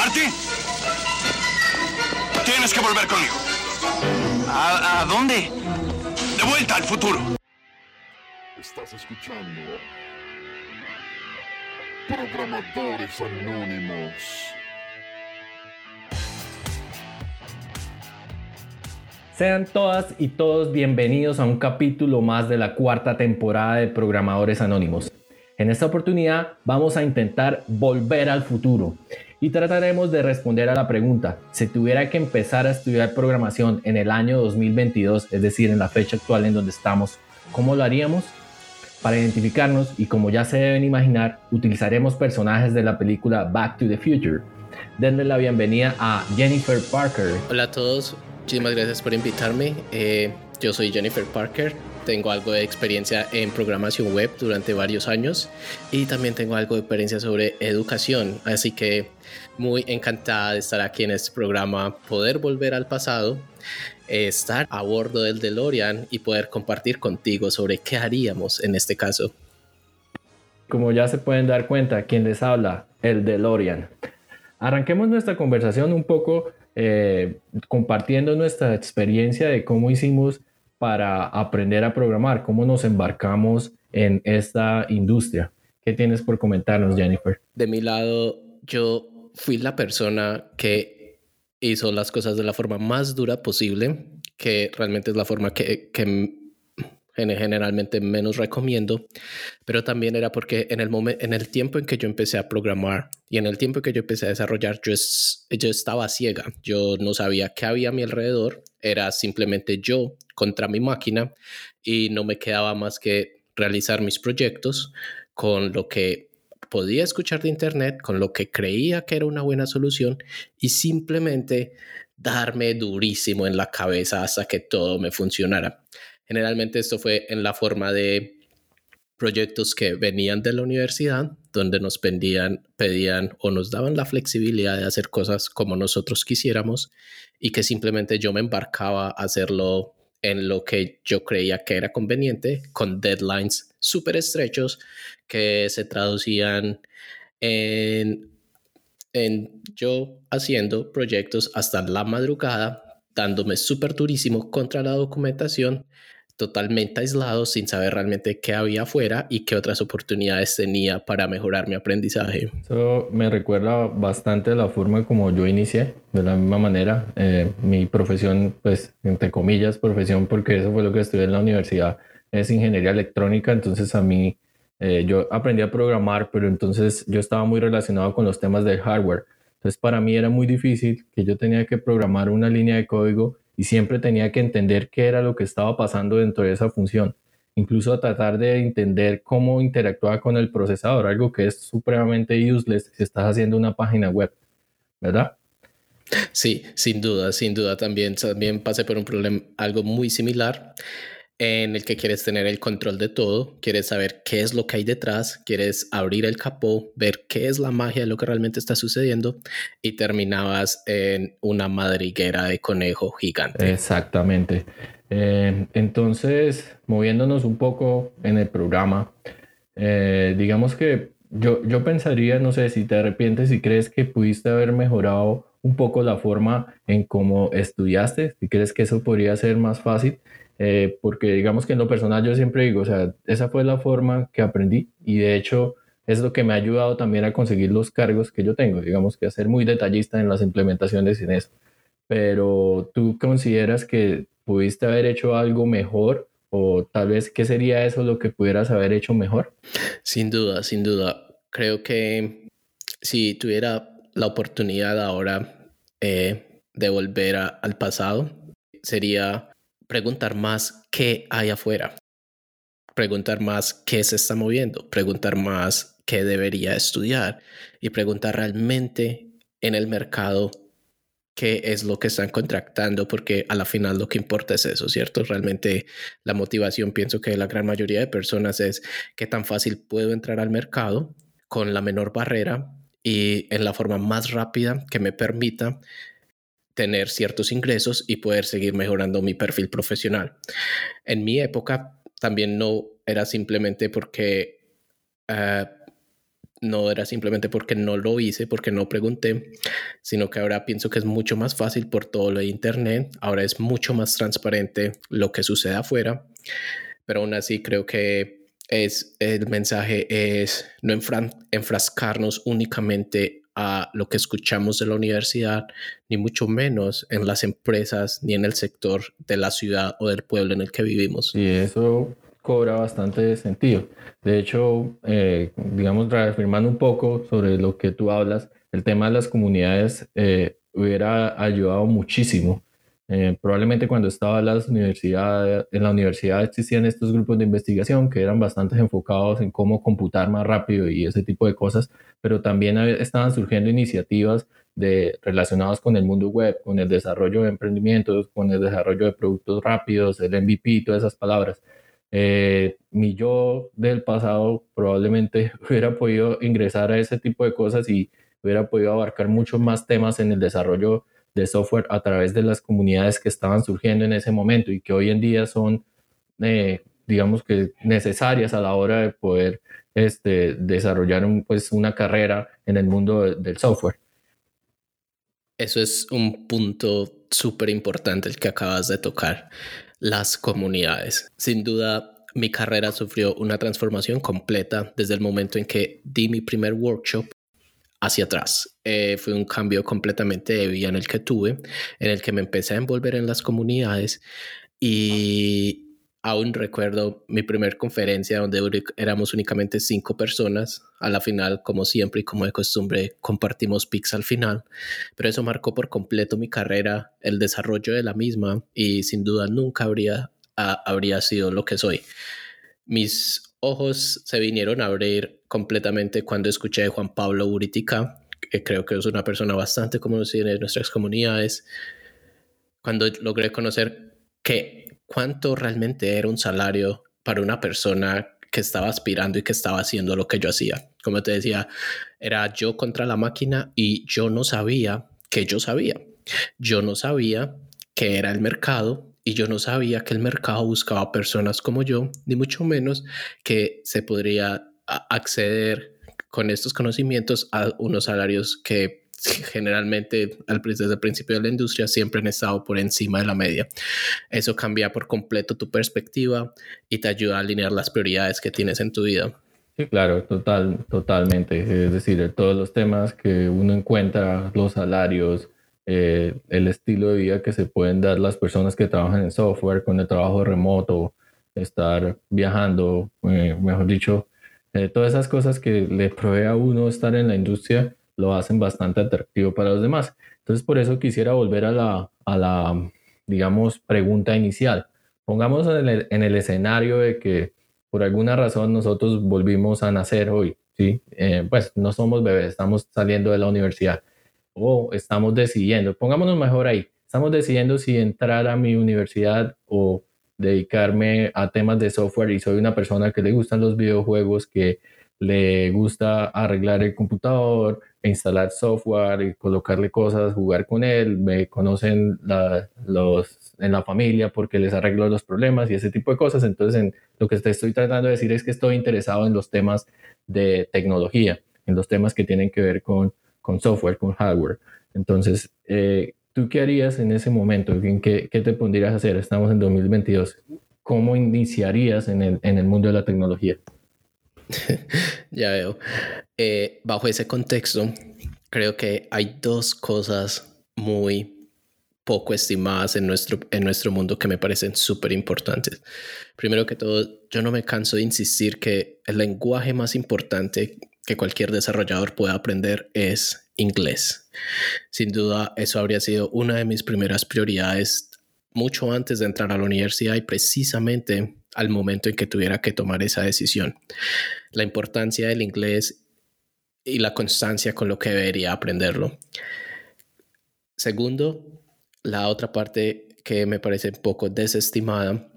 ¿Marty? Tienes que volver conmigo. ¿A, a dónde? De vuelta al futuro. Estás escuchando Programadores Anónimos. Sean todas y todos bienvenidos a un capítulo más de la cuarta temporada de Programadores Anónimos. En esta oportunidad vamos a intentar volver al futuro y trataremos de responder a la pregunta, si tuviera que empezar a estudiar programación en el año 2022, es decir, en la fecha actual en donde estamos, ¿cómo lo haríamos? Para identificarnos y como ya se deben imaginar, utilizaremos personajes de la película Back to the Future. Denle la bienvenida a Jennifer Parker. Hola a todos, muchísimas gracias por invitarme. Eh, yo soy Jennifer Parker, tengo algo de experiencia en programación web durante varios años y también tengo algo de experiencia sobre educación, así que muy encantada de estar aquí en este programa, poder volver al pasado, estar a bordo del DeLorean y poder compartir contigo sobre qué haríamos en este caso. Como ya se pueden dar cuenta, quien les habla, el DeLorean. Arranquemos nuestra conversación un poco eh, compartiendo nuestra experiencia de cómo hicimos para aprender a programar, cómo nos embarcamos en esta industria. ¿Qué tienes por comentarnos, Jennifer? De mi lado, yo fui la persona que hizo las cosas de la forma más dura posible, que realmente es la forma que, generalmente menos recomiendo, pero también era porque en el, momento, en el tiempo en que yo empecé a programar y en el tiempo en que yo empecé a desarrollar, yo estaba ciega, yo no sabía qué había a mi alrededor, era simplemente yo contra mi máquina y no me quedaba más que realizar mis proyectos con lo que podía escuchar de internet, con lo que creía que era una buena solución y simplemente darme durísimo en la cabeza hasta que todo me funcionara. Generalmente esto fue en la forma de proyectos que venían de la universidad, donde nos pedían, pedían o nos daban la flexibilidad de hacer cosas como nosotros quisiéramos y que simplemente yo me embarcaba a hacerlo en lo que yo creía que era conveniente, con deadlines súper estrechos que se traducían en, en yo haciendo proyectos hasta la madrugada, dándome súper durísimo contra la documentación totalmente aislado sin saber realmente qué había afuera y qué otras oportunidades tenía para mejorar mi aprendizaje. Eso me recuerda bastante la forma como yo inicié, de la misma manera. Eh, mi profesión, pues, entre comillas, profesión, porque eso fue lo que estudié en la universidad, es ingeniería electrónica, entonces a mí, eh, yo aprendí a programar, pero entonces yo estaba muy relacionado con los temas del hardware. Entonces para mí era muy difícil que yo tenía que programar una línea de código y siempre tenía que entender qué era lo que estaba pasando dentro de esa función, incluso tratar de entender cómo interactuaba con el procesador, algo que es supremamente useless si estás haciendo una página web, ¿verdad? Sí, sin duda, sin duda también, también pasé por un problema, algo muy similar en el que quieres tener el control de todo, quieres saber qué es lo que hay detrás, quieres abrir el capó, ver qué es la magia de lo que realmente está sucediendo y terminabas en una madriguera de conejo gigante. Exactamente. Eh, entonces, moviéndonos un poco en el programa, eh, digamos que yo, yo pensaría, no sé, si te arrepientes, si crees que pudiste haber mejorado un poco la forma en cómo estudiaste, si crees que eso podría ser más fácil eh, porque digamos que en lo personal yo siempre digo, o sea, esa fue la forma que aprendí y de hecho es lo que me ha ayudado también a conseguir los cargos que yo tengo, digamos que a ser muy detallista en las implementaciones en eso. Pero tú consideras que pudiste haber hecho algo mejor o tal vez qué sería eso lo que pudieras haber hecho mejor? Sin duda, sin duda. Creo que si tuviera la oportunidad ahora eh, de volver al pasado, sería preguntar más qué hay afuera, preguntar más qué se está moviendo, preguntar más qué debería estudiar y preguntar realmente en el mercado qué es lo que están contractando, porque a la final lo que importa es eso, ¿cierto? Realmente la motivación, pienso que la gran mayoría de personas es qué tan fácil puedo entrar al mercado con la menor barrera y en la forma más rápida que me permita tener ciertos ingresos y poder seguir mejorando mi perfil profesional. En mi época también no era simplemente porque eh, no era simplemente porque no lo hice, porque no pregunté, sino que ahora pienso que es mucho más fácil por todo lo de Internet, ahora es mucho más transparente lo que sucede afuera, pero aún así creo que es, el mensaje es no enfrascarnos únicamente a lo que escuchamos de la universidad, ni mucho menos en las empresas, ni en el sector de la ciudad o del pueblo en el que vivimos. Y eso cobra bastante sentido. De hecho, eh, digamos, reafirmando un poco sobre lo que tú hablas, el tema de las comunidades eh, hubiera ayudado muchísimo. Eh, probablemente cuando estaba en, la universidad existían estos grupos de investigación que eran bastante enfocados en cómo computar más rápido y ese tipo de cosas, pero también estaban surgiendo iniciativas de, relacionadas con el mundo web, con el desarrollo de emprendimientos, con el desarrollo de productos rápidos, el MVP, todas esas palabras. Eh, mi yo del pasado probablemente hubiera podido ingresar a ese tipo de cosas y hubiera podido abarcar muchos más temas en el desarrollo de software a través de las comunidades que estaban surgiendo en ese momento y que hoy en día son, eh, digamos que necesarias a la hora de poder este, desarrollar pues, una carrera en el mundo del software. Eso es un punto súper importante el que acabas de tocar las comunidades. Sin duda, mi carrera sufrió una transformación completa desde el momento en que di mi primer workshop hacia atrás. Eh, fue un cambio completamente de vida en el que tuve, en el que me empecé a envolver en las comunidades y aún recuerdo mi primer conferencia donde éramos únicamente cinco personas. A la final, como siempre y como de costumbre, compartimos pics al final. Pero eso marcó por completo mi carrera, el desarrollo de la misma y sin duda nunca habría, habría sido lo que soy. Mis ojos se vinieron a abrir completamente cuando escuché a Juan Pablo Uritica, que creo que es una persona bastante conocida en nuestras comunidades. Cuando logré conocer que cuánto realmente era un salario para una persona que estaba aspirando y que estaba haciendo lo que yo hacía. Como te decía, era yo contra la máquina y yo no sabía que yo sabía. Yo no sabía que era el mercado y yo no sabía que el mercado buscaba personas como yo, ni mucho menos que se podría acceder con estos conocimientos a unos salarios que generalmente al, desde el principio de la industria siempre han estado por encima de la media. Eso cambia por completo tu perspectiva y te ayuda a alinear las prioridades que tienes en tu vida. Sí, claro, total, totalmente. Es decir, todos los temas que uno encuentra, los salarios, eh, el estilo de vida que se pueden dar las personas que trabajan en software con el trabajo remoto, estar viajando, eh, mejor dicho, eh, todas esas cosas que le provee a uno estar en la industria lo hacen bastante atractivo para los demás. Entonces, por eso quisiera volver a la, a la digamos, pregunta inicial. Pongamos en el, en el, escenario de que por alguna razón nosotros volvimos a nacer hoy, ¿sí? Eh, pues no somos bebés, estamos saliendo de la universidad o estamos decidiendo, pongámonos mejor ahí, estamos decidiendo si entrar a mi universidad o dedicarme a temas de software y soy una persona que le gustan los videojuegos, que le gusta arreglar el computador, instalar software y colocarle cosas, jugar con él, me conocen los, en la familia porque les arreglo los problemas y ese tipo de cosas. Entonces, en, lo que te estoy tratando de decir es que estoy interesado en los temas de tecnología, en los temas que tienen que ver con, con software, con hardware. Entonces, eh, ¿tú qué harías en ese momento? ¿En qué, te pondrías a hacer? Estamos en 2022. ¿Cómo iniciarías en el, en el mundo de la tecnología? ya veo. Eh, bajo ese contexto, creo que hay dos cosas muy poco estimadas en nuestro, en nuestro mundo que me parecen súper importantes. Primero que todo, yo no me canso de insistir que el lenguaje más importante que cualquier desarrollador pueda aprender es inglés. Sin duda, eso habría sido una de mis primeras prioridades mucho antes de entrar a la universidad y precisamente al momento en que tuviera que tomar esa decisión. La importancia del inglés y la constancia con lo que debería aprenderlo. Segundo, la otra parte que me parece un poco desestimada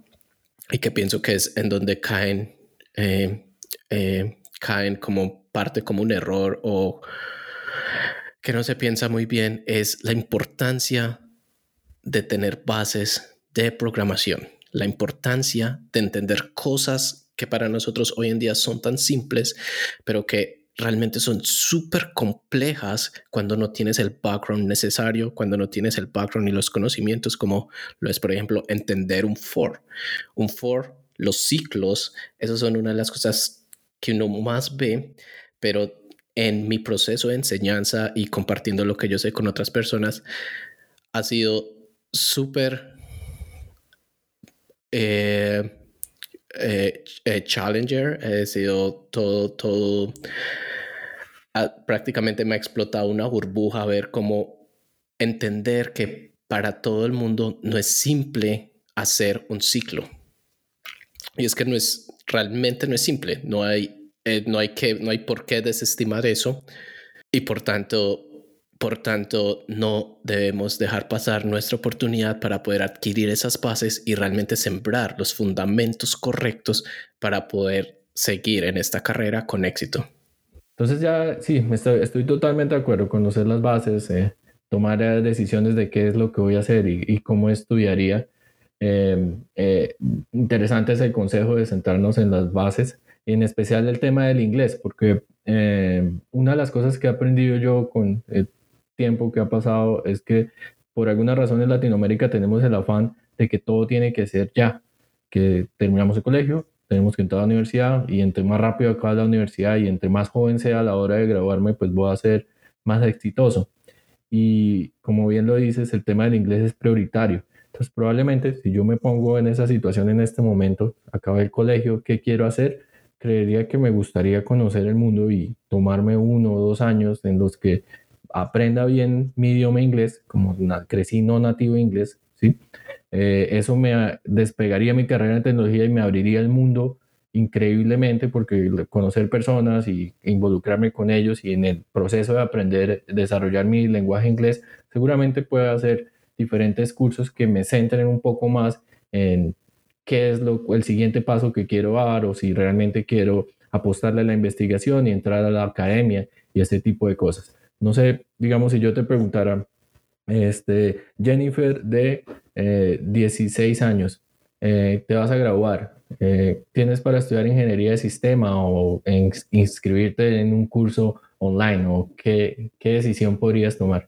y que pienso que es en donde caen, eh, eh, caen como parte como un error o que no se piensa muy bien es la importancia de tener bases de programación la importancia de entender cosas que para nosotros hoy en día son tan simples, pero que realmente son súper complejas cuando no tienes el background necesario, cuando no tienes el background y los conocimientos, como lo es, por ejemplo, entender un for. Un for, los ciclos, esas son una de las cosas que uno más ve, pero en mi proceso de enseñanza y compartiendo lo que yo sé con otras personas, ha sido súper eh, eh, eh, challenger, he sido todo, todo, ah, prácticamente me ha explotado una burbuja a ver cómo entender que para todo el mundo no es simple hacer un ciclo. Y es que no es, realmente no es simple, no hay, eh, no hay que, no hay por qué desestimar eso. Y por tanto, por tanto, no debemos dejar pasar nuestra oportunidad para poder adquirir esas bases y realmente sembrar los fundamentos correctos para poder seguir en esta carrera con éxito. Entonces ya, sí, estoy, totalmente de acuerdo, conocer las bases, eh, tomar eh, decisiones de qué es lo que voy a hacer y, cómo estudiaría. Em, eh, interesante es el consejo de centrarnos en las bases, en especial el tema del inglés, porque em, una de las cosas que he aprendido yo con tiempo que ha pasado es que por alguna razón en Latinoamérica tenemos el afán de que todo tiene que ser ya, que terminamos el colegio, tenemos que entrar a la universidad y entre más rápido acabe la universidad y entre más joven sea a la hora de graduarme, pues voy a ser más exitoso. Y como bien lo dices, el tema del inglés es prioritario. Entonces probablemente si yo me pongo en esa situación en este momento, acabé el colegio, ¿qué quiero hacer? Creería que me gustaría conocer el mundo y tomarme uno o dos años en los que aprenda bien mi idioma inglés, como crecí no nativo inglés, ¿sí? Eh, eso me despegaría mi carrera en tecnología y me abriría el mundo increíblemente porque conocer personas y involucrarme con ellos y en el proceso de aprender, desarrollar mi lenguaje inglés, seguramente puedo hacer diferentes cursos que me centren un poco más en qué es lo, el siguiente paso que quiero dar o si realmente quiero apostarle a la investigación y entrar a la academia y ese tipo de cosas. No sé, digamos, si yo te preguntara, este, Jennifer de 16 eh, años, eh, te vas a graduar, eh, ¿tienes para estudiar ingeniería de sistema o inscribirte en un curso online o qué, decisión podrías tomar?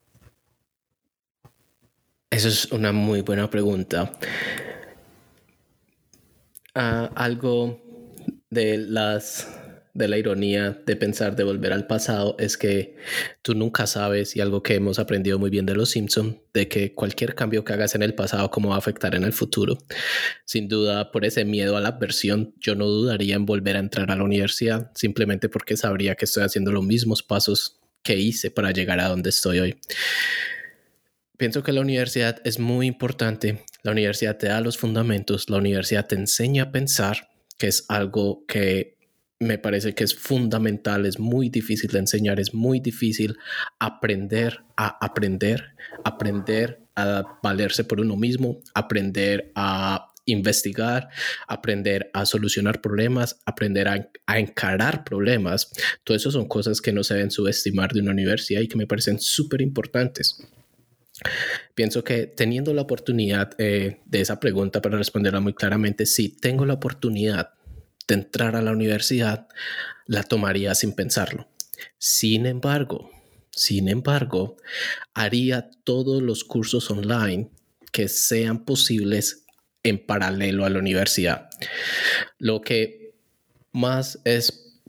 Eso es una muy buena pregunta. Algo de las de la ironía de pensar de volver al pasado es que tú nunca sabes y algo que hemos aprendido muy bien de los Simpson de que cualquier cambio que hagas en el pasado cómo va a afectar en el futuro. Sin duda por ese miedo a la adversión yo no dudaría en volver a entrar a la universidad simplemente porque sabría que estoy haciendo los mismos pasos que hice para llegar a donde estoy hoy. Pienso que la universidad es muy importante. La universidad te da los fundamentos, la universidad te enseña a pensar, que es algo que me parece que es fundamental, es muy difícil de enseñar, es muy difícil aprender a aprender, aprender a valerse por uno mismo, aprender a investigar, aprender a solucionar problemas, aprender a, encarar problemas. Todo eso son cosas que no se deben subestimar de una universidad y que me parecen súper importantes. Pienso que teniendo la oportunidad eh, de esa pregunta para responderla muy claramente, sí, tengo la oportunidad de entrar a la universidad, la tomaría sin pensarlo. Sin embargo, sin embargo, haría todos los cursos online que sean posibles en paralelo a la universidad. Lo que más es,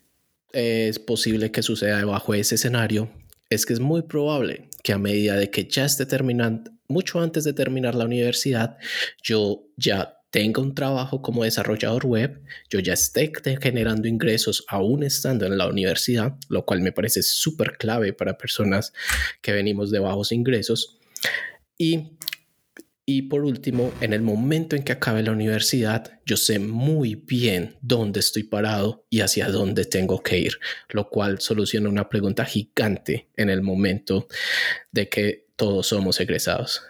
es posible que suceda bajo ese escenario es que es muy probable que a medida de que ya esté terminando, mucho antes de terminar la universidad, yo ya tenga un trabajo como desarrollador web, yo ya esté generando ingresos aún estando en la universidad, lo cual me parece súper clave para personas que venimos de bajos ingresos. Y, y por último, en el momento en que acabe la universidad, yo sé muy bien dónde estoy parado y hacia dónde tengo que ir, lo cual soluciona una pregunta gigante en el momento de que todos somos egresados.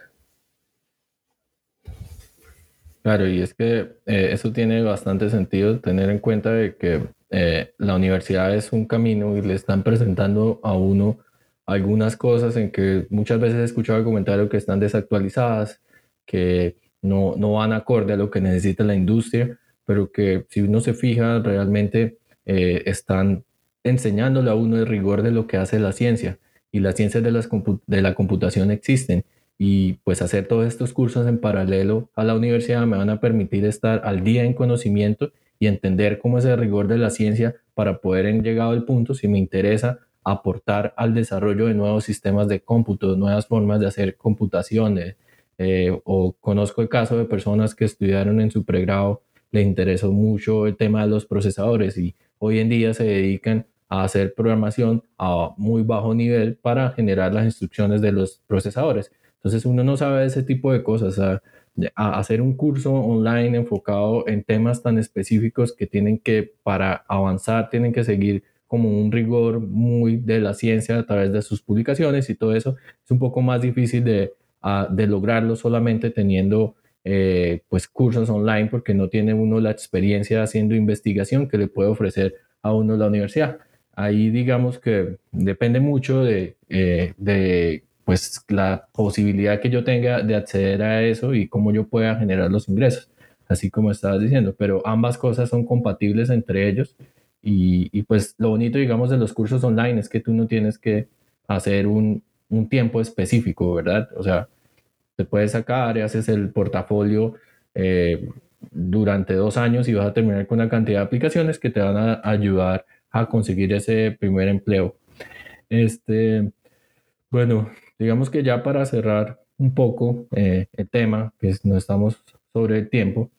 Claro, y es que eh, eso tiene bastante sentido, tener en cuenta de que eh, la universidad es un camino y le están presentando a uno algunas cosas en que muchas veces he escuchado el comentario que están desactualizadas, que no, no van acorde a lo que necesita la industria, pero que si uno se fija realmente eh, están enseñándole a uno el rigor de lo que hace la ciencia. Y las ciencias de, las de la computación existen. Y pues hacer todos estos cursos en paralelo a la universidad me van a permitir estar al día en conocimiento y entender cómo es el rigor de la ciencia para poder en llegado al punto, si me interesa, aportar al desarrollo de nuevos sistemas de cómputo, nuevas formas de hacer computaciones. Eh, o conozco el caso de personas que estudiaron en su pregrado, le interesó mucho el tema de los procesadores y hoy en día se dedican a hacer programación a muy bajo nivel para generar las instrucciones de los procesadores. Entonces uno no sabe ese tipo de cosas. a hacer un curso online enfocado en temas tan específicos que tienen que, para avanzar, tienen que seguir como un rigor muy de la ciencia a través de sus publicaciones y todo eso es un poco más difícil de, de lograrlo solamente teniendo eh, pues cursos online porque no tiene uno la experiencia haciendo investigación que le puede ofrecer a uno la universidad. Ahí digamos que depende mucho de, eh, de pues la posibilidad que yo tenga de acceder a eso y cómo yo pueda generar los ingresos, así como estabas diciendo, pero ambas cosas son compatibles entre ellos y, pues lo bonito, digamos, de los cursos online es que tú no tienes que hacer un, un tiempo específico, ¿verdad? O sea, te puedes sacar y haces el portafolio eh, durante dos años y vas a terminar con una cantidad de aplicaciones que te van a ayudar a conseguir ese primer empleo. Este, bueno, digamos que ya para cerrar un poco eh, el tema, que no estamos sobre el tiempo,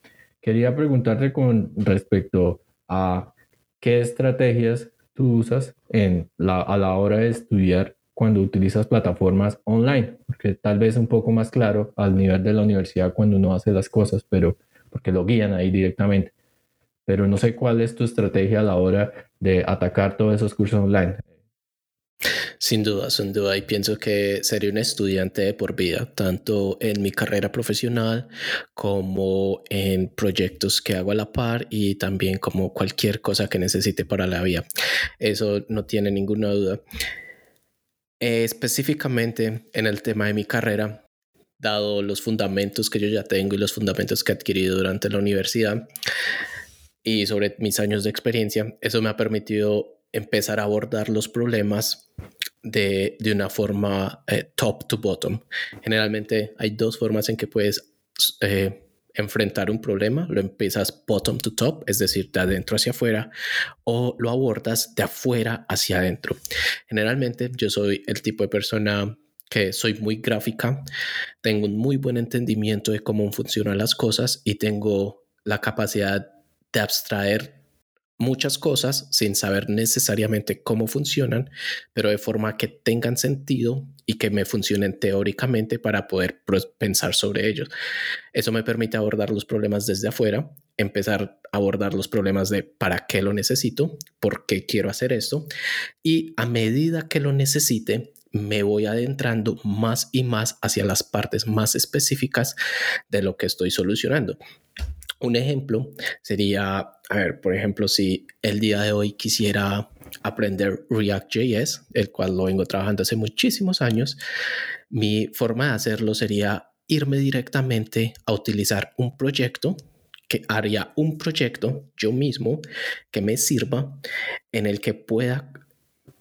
quería preguntarte con respecto a qué estrategias tú usas en a la hora de estudiar cuando utilizas plataformas online, porque tal vez un poco más claro al nivel de la universidad cuando uno hace las cosas, pero porque lo guían ahí directamente. Pero no sé cuál es tu estrategia a la hora de atacar todos esos cursos online. Sin duda, sin duda. Y pienso que sería un estudiante por vida, tanto en mi carrera profesional como en proyectos que hago a la par y también como cualquier cosa que necesite para la vida. Eso no tiene ninguna duda. Específicamente en el tema de mi carrera, dado los fundamentos que yo ya tengo y los fundamentos que he adquirido durante la universidad y sobre mis años de experiencia, eso me ha permitido empezar a abordar los problemas de, una forma eh, top to bottom. Generalmente hay dos formas en que puedes eh, enfrentar un problema. Lo empiezas bottom to top, es decir, de adentro hacia afuera, o lo abordas de afuera hacia adentro. Generalmente yo soy el tipo de persona que soy muy gráfica, tengo un muy buen entendimiento de cómo funcionan las cosas y tengo la capacidad de abstraer muchas cosas sin saber necesariamente cómo funcionan, pero de forma que tengan sentido y que me funcionen teóricamente para poder pensar sobre ellos. Eso me permite abordar los problemas desde afuera, empezar a abordar los problemas de para qué lo necesito, por qué quiero hacer esto y a medida que lo necesite, me voy adentrando más y más hacia las partes más específicas de lo que estoy solucionando. Un ejemplo sería, a ver, por ejemplo, si el día de hoy quisiera aprender React.js, el cual lo vengo trabajando hace muchísimos años, mi forma de hacerlo sería irme directamente a utilizar un proyecto que haría un proyecto yo mismo que me sirva en el que pueda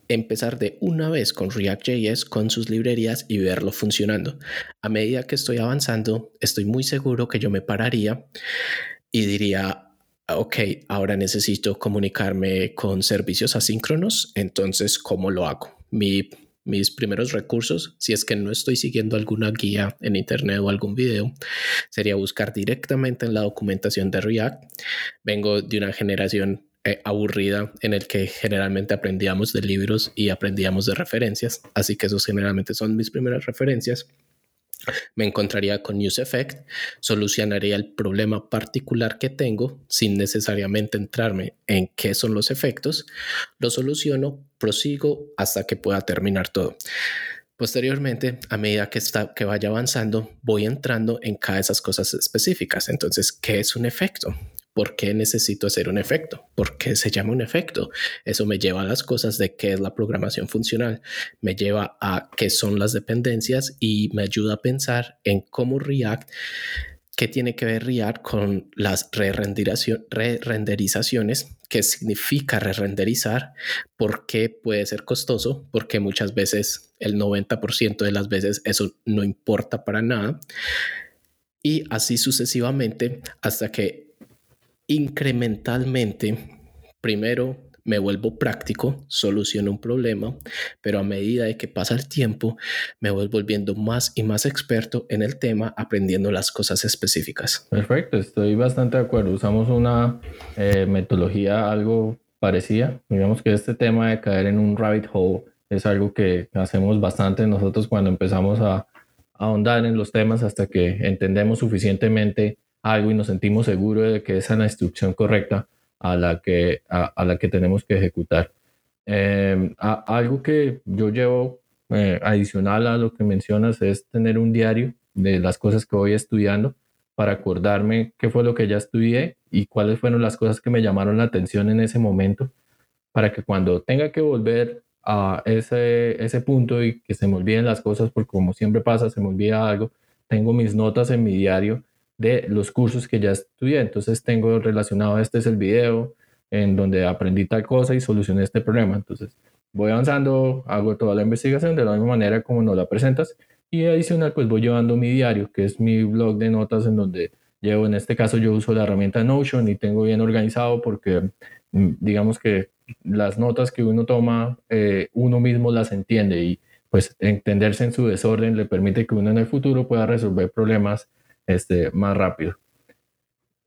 empezar de una vez con React.js, con sus librerías y verlo funcionando. A medida que estoy avanzando, estoy muy seguro que yo me pararía y diría, ok, ahora necesito comunicarme con servicios asíncronos, entonces, ¿cómo lo hago? Mi, mis primeros recursos, si es que no estoy siguiendo alguna guía en internet o algún video, sería buscar directamente en la documentación de React. Vengo de una generación eh, aburrida en el que generalmente aprendíamos de libros y aprendíamos de referencias. Así que esos generalmente son mis primeras referencias. Me encontraría con Effect, solucionaría el problema particular que tengo sin necesariamente entrarme en qué son los efectos, lo soluciono, prosigo hasta que pueda terminar todo. Posteriormente, a medida que, está, que vaya avanzando, voy entrando en cada de esas cosas específicas. Entonces, ¿qué es un efecto? ¿Por qué necesito hacer un efecto? ¿Por qué se llama un efecto? Eso me lleva a las cosas de qué es la programación funcional, me lleva a qué son las dependencias y me ayuda a pensar en cómo React ¿Qué tiene que ver RIAD con las re-renderizaciones? ¿Qué significa re-renderizar? ¿Por qué puede ser costoso? Porque muchas veces, el 90% de las veces, eso no importa para nada. Y así sucesivamente hasta que incrementalmente, primero me vuelvo práctico, soluciono un problema, pero a medida de que pasa el tiempo, me voy volviendo más y más experto en el tema, aprendiendo las cosas específicas. Perfecto, estoy bastante de acuerdo. Usamos una eh, metodología algo parecida. Digamos que este tema de caer en un rabbit hole es algo que hacemos bastante nosotros cuando empezamos a ahondar en los temas hasta que entendemos suficientemente algo y nos sentimos seguros de que esa es la instrucción correcta a la que, a, la que tenemos que ejecutar. Em, algo que yo llevo eh, adicional a lo que mencionas es tener un diario de las cosas que voy estudiando para acordarme qué fue lo que ya estudié y cuáles fueron las cosas que me llamaron la atención en ese momento, para que cuando tenga que volver a ese, ese punto y que se me olviden las cosas, porque como siempre pasa, se me olvida algo, tengo mis notas en mi diario de los cursos que ya estudié. Entonces tengo relacionado, este es el video en donde aprendí tal cosa y solucioné este problema. Entonces voy avanzando, hago toda la investigación de la misma manera como nos la presentas y adicional pues voy llevando mi diario, que es mi blog de notas en donde llevo, en este caso yo uso la herramienta Notion y tengo bien organizado porque mm, digamos que las notas que uno toma, eh, uno mismo las entiende y pues entenderse en su desorden le permite que uno en el futuro pueda resolver problemas este, más rápido.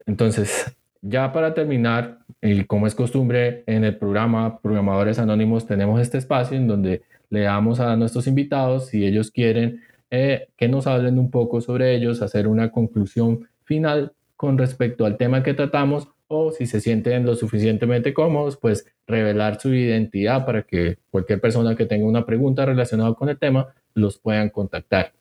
Entonces, ya para terminar, y como es costumbre en el programa Programadores Anónimos, tenemos este espacio en donde le damos a nuestros invitados, si ellos quieren, eh, que nos hablen un poco sobre ellos, hacer una conclusión final con respecto al tema que tratamos o si se sienten lo suficientemente cómodos, pues revelar su identidad para que cualquier persona que tenga una pregunta relacionada con el tema los puedan contactar.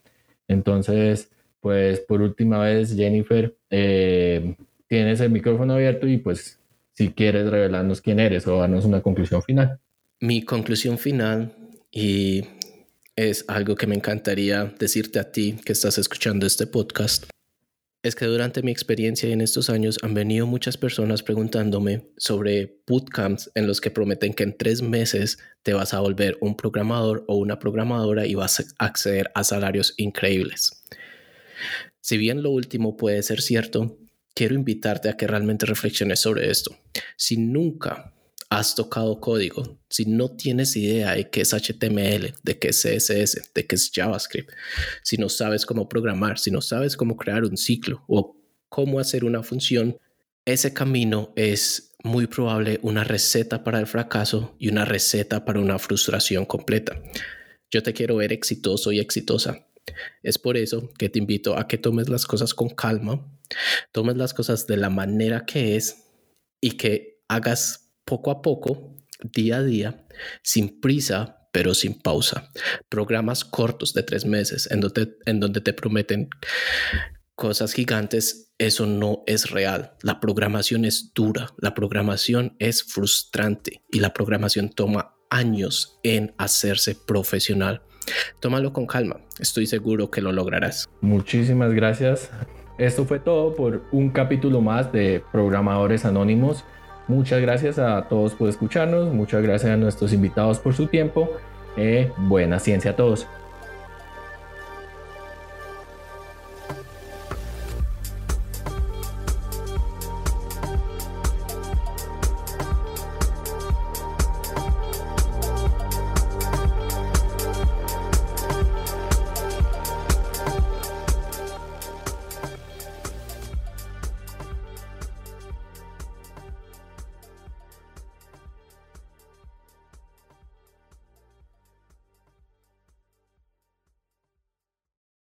Entonces, pues por última vez, Jennifer, eh, tienes el micrófono abierto y pues si quieres revelarnos quién eres o darnos una conclusión final. Mi conclusión final y es algo que me encantaría decirte a ti que estás escuchando este podcast. Es que durante mi experiencia en estos años han venido muchas personas preguntándome sobre bootcamps en los que prometen que en tres meses te vas a volver un programador o una programadora y vas a acceder a salarios increíbles. Si bien lo último puede ser cierto, quiero invitarte a que realmente reflexiones sobre esto. Si nunca has tocado código, si no tienes idea de qué es HTML, de qué es CSS, de qué es JavaScript, si no sabes cómo programar, si no sabes cómo crear un ciclo o cómo hacer una función, ese camino es muy probable una receta para el fracaso y una receta para una frustración completa. Yo te quiero ver exitoso y exitosa. Es por eso que te invito a que tomes las cosas con calma, tomes las cosas de la manera que es y que hagas poco a poco, día a día, sin prisa, pero sin pausa. Programas cortos de tres meses en donde, en donde te prometen cosas gigantes, eso no es real. La programación es dura, la programación es frustrante y la programación toma años en hacerse profesional. Tómalo con calma, estoy seguro que lo lograrás. Muchísimas gracias. Esto fue todo por un capítulo más de Programadores Anónimos. Muchas gracias a todos por escucharnos, muchas gracias a nuestros invitados por su tiempo. Eh, buena ciencia a todos.